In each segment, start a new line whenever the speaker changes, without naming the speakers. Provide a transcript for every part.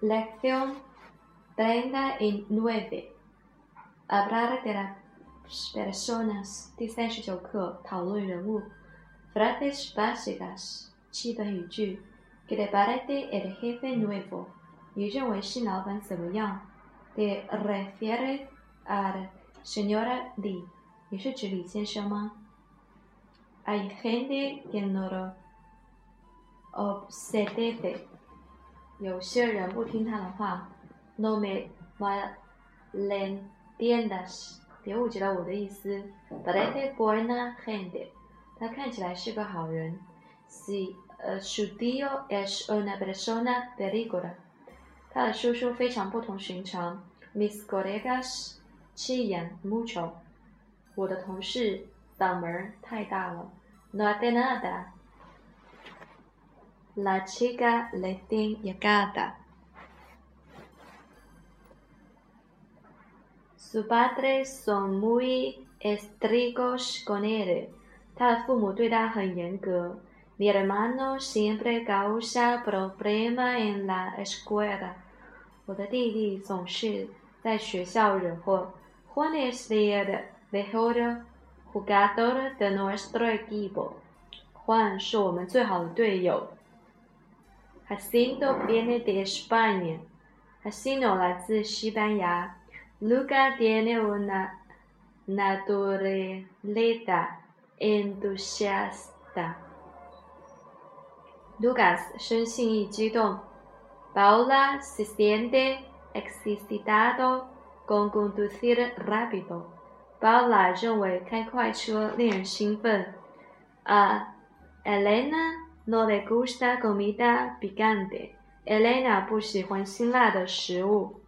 Lección treinta y nueve. Hablar de las personas. 第三十九课讨论人物。Frases básicas. 基本语句。¿Qué te parece el jefe nuevo? 你认为新老板怎么样？¿Te refieres al señor Li? 你是指李先生吗？Hay gente que no lo obedece. 有些人不听他的话，no me malentiendas，别误解了我的意思。Parece buena gente，他看起来是个好人。Si su tío es una persona peligrosa，他的叔叔非常不同寻常。Mis colegas chillan mucho，我的同事嗓门太大了。No hace nada。La chica recién llegada. Sus padres son muy estrictos con él. Mi hermano siempre causa problemas en la escuela. Juan es el mejor jugador de nuestro equipo. Juan 是我们最好的队友。 Jacinto viene de España. Jacinto 来自西班牙。Luca tiene una naturaleza entusiasta. Lucas 生性易激动。Paula se siente excitado con conducir rápido. Paula 认为开快车令人兴奋。啊，Elena No le gusta comida picante. Elena 不喜欢辛辣的食物。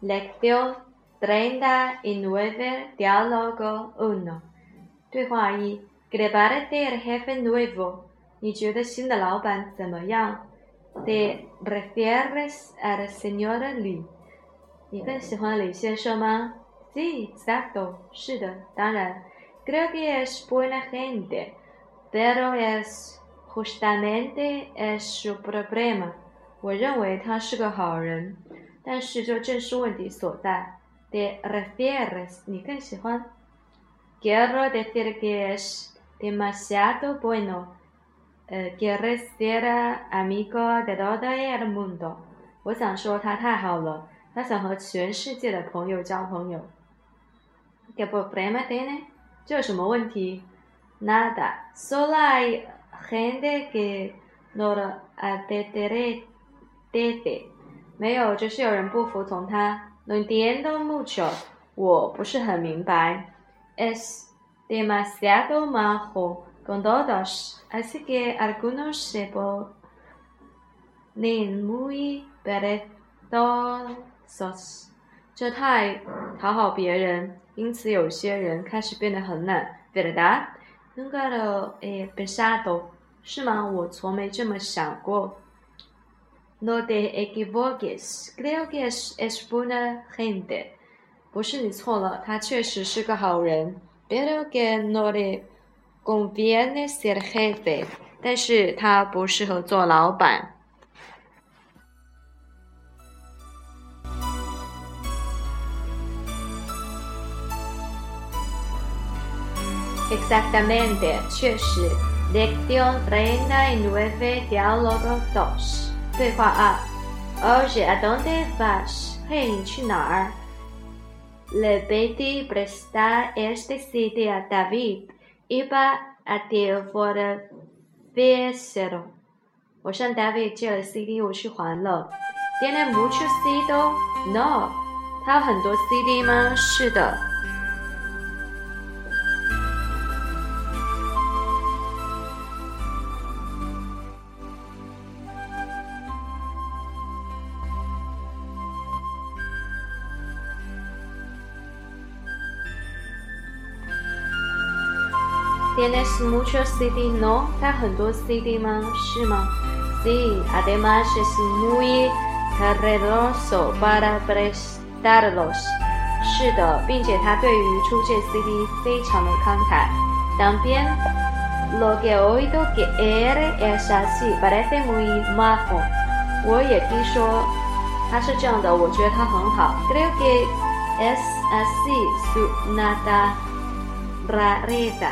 Lección treinta y nueve, diálogo uno。对话一：¿Qué le parece el jefe nuevo？你觉得新的老板怎么样？¿Te refieres al señor Li？你更喜欢李先生吗 ？Sí, exacto. 是的，当然。Creo que es buena gente, pero es justamente es su problema. 我认为他是个好人，但是这正是问题所在。De refieres，你更喜欢？Quiero decir que es demasiado bueno. Quiero ser amigo de todo el mundo. 我想说他太好了，他想和全世界的朋友交朋友。¿Qué problema tiene? 这有什么问题？Nada. Solo hay gente que no lo apetece. 没有，只是有人不服从他。No entiendo mucho. 我不是很明白。Es demasiado majo con todos, así que algunos se ponen muy perezosos. 这太讨好别人。 因此，有些人开始变得很懒。¿Verdad? Nunca lo he pensado. 是吗？我从没这么想过。No te equivoques. Creo que es es buena gente. 不是你错了，他确实是个好人。Pero que no le conviene ser jefe. 但是他不适合做老板。Exactamente，确实。Lección treinta y nueve, diálogo dos。对话二。Oye, ¿a dónde vas？嘿，你去哪儿？Le pedí prestar este CD a David. Iba a devolvérselo。我向 David 借了 CD，我去还了。¿Tiene muchos CD？No。他有很多 CD 吗？是的。¿Tienes mucho CD? No, 他很多 CD 吗？是吗？Sí, además es muy generoso para prestarlos. 是的，并且他对于出借 CD 非常的慷慨。También lo que he oído que él es así, parece muy majo。我也听说他是这样的，我觉得他很好。Creo que es así su naturaleza,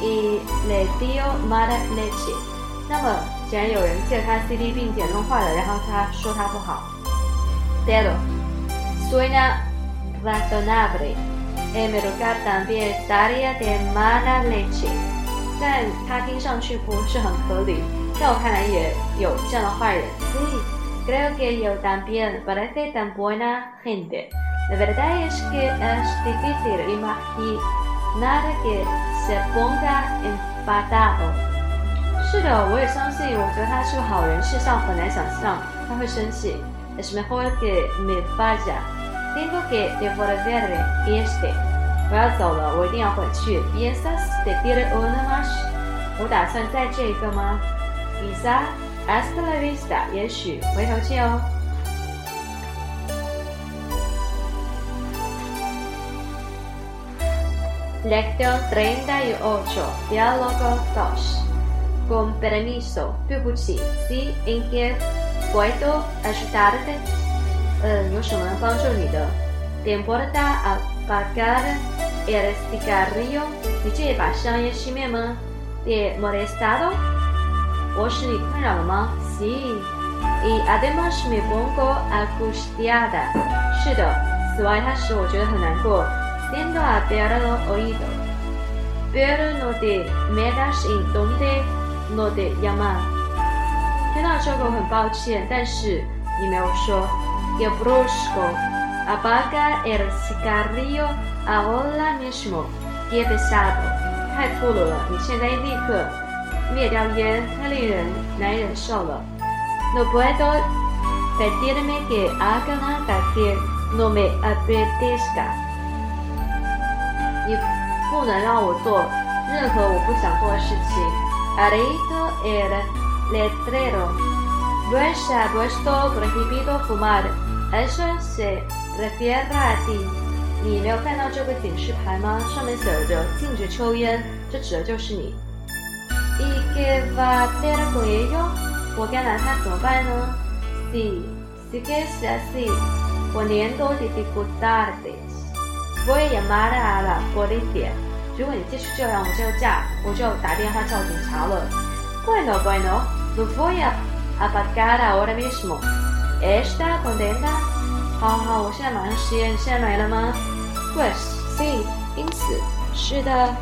y le dio mala leche。那么，既然有人借他 CD 并且弄坏了，然后他说他不好。Dedo suena razonable. En mi lugar también estaría de mala leche. 但他听上去不是很合理，在我看来也有这样的坏人。Sí, creo que yo también parece tan buena gente. La verdad es que es difícil imaginar Nada que se ponga enfadado. 是的，我也相信，我觉得他是个好人，事上很难想象他会生气。Es mejor que me vaya. Tengo que devolverle este. 我要走了，我一定要回去。¿Piensas de ir una más？我打算再这一个吗？Quizá hasta la vista，也许回头见哦。Lección treinta y ocho, diálogo dos. Con permiso，对不起，Si en qué puedo ayudarte？呃，有什么能帮助你的？¿Te importa apagar？¿Eres cigarrillo？你介意把香烟熄灭吗？¿Te molestado？我使你困扰了吗？Sí。Y además me pongo angustiada。是的，此外它使我觉得很难过。Siento haberlo oído。Pero no te metas en donde no te llaman。听到这个我很抱歉，但是你没有说。Qué brusco。Apaga el cigarrillo。Ahora mismo, qué pesado，太粗鲁了！你现在立刻灭掉烟，太令人难忍受了。No puedo pedirme que haga nada que no me apetezca。 你不能让我做任何我不想做的事情。Arito el letrero. No está puesto prohibido fumar. Eso se refiere a ti. 你没有看到这个警示牌吗？上面写着“禁止抽烟”，这指的就是你。¿Y qué va a hacer con ello？我该拿它怎么办呢？Si sigues así poniendo dificultades, voy a llamar a la policía。如果你继续这样，我就架，我就打电话叫警察了。Bueno, bueno, lo voy a apagar ahora mismo. ¿Está contenta？好好，我现在马上实验，现在来了吗？Pues sí，因此是的。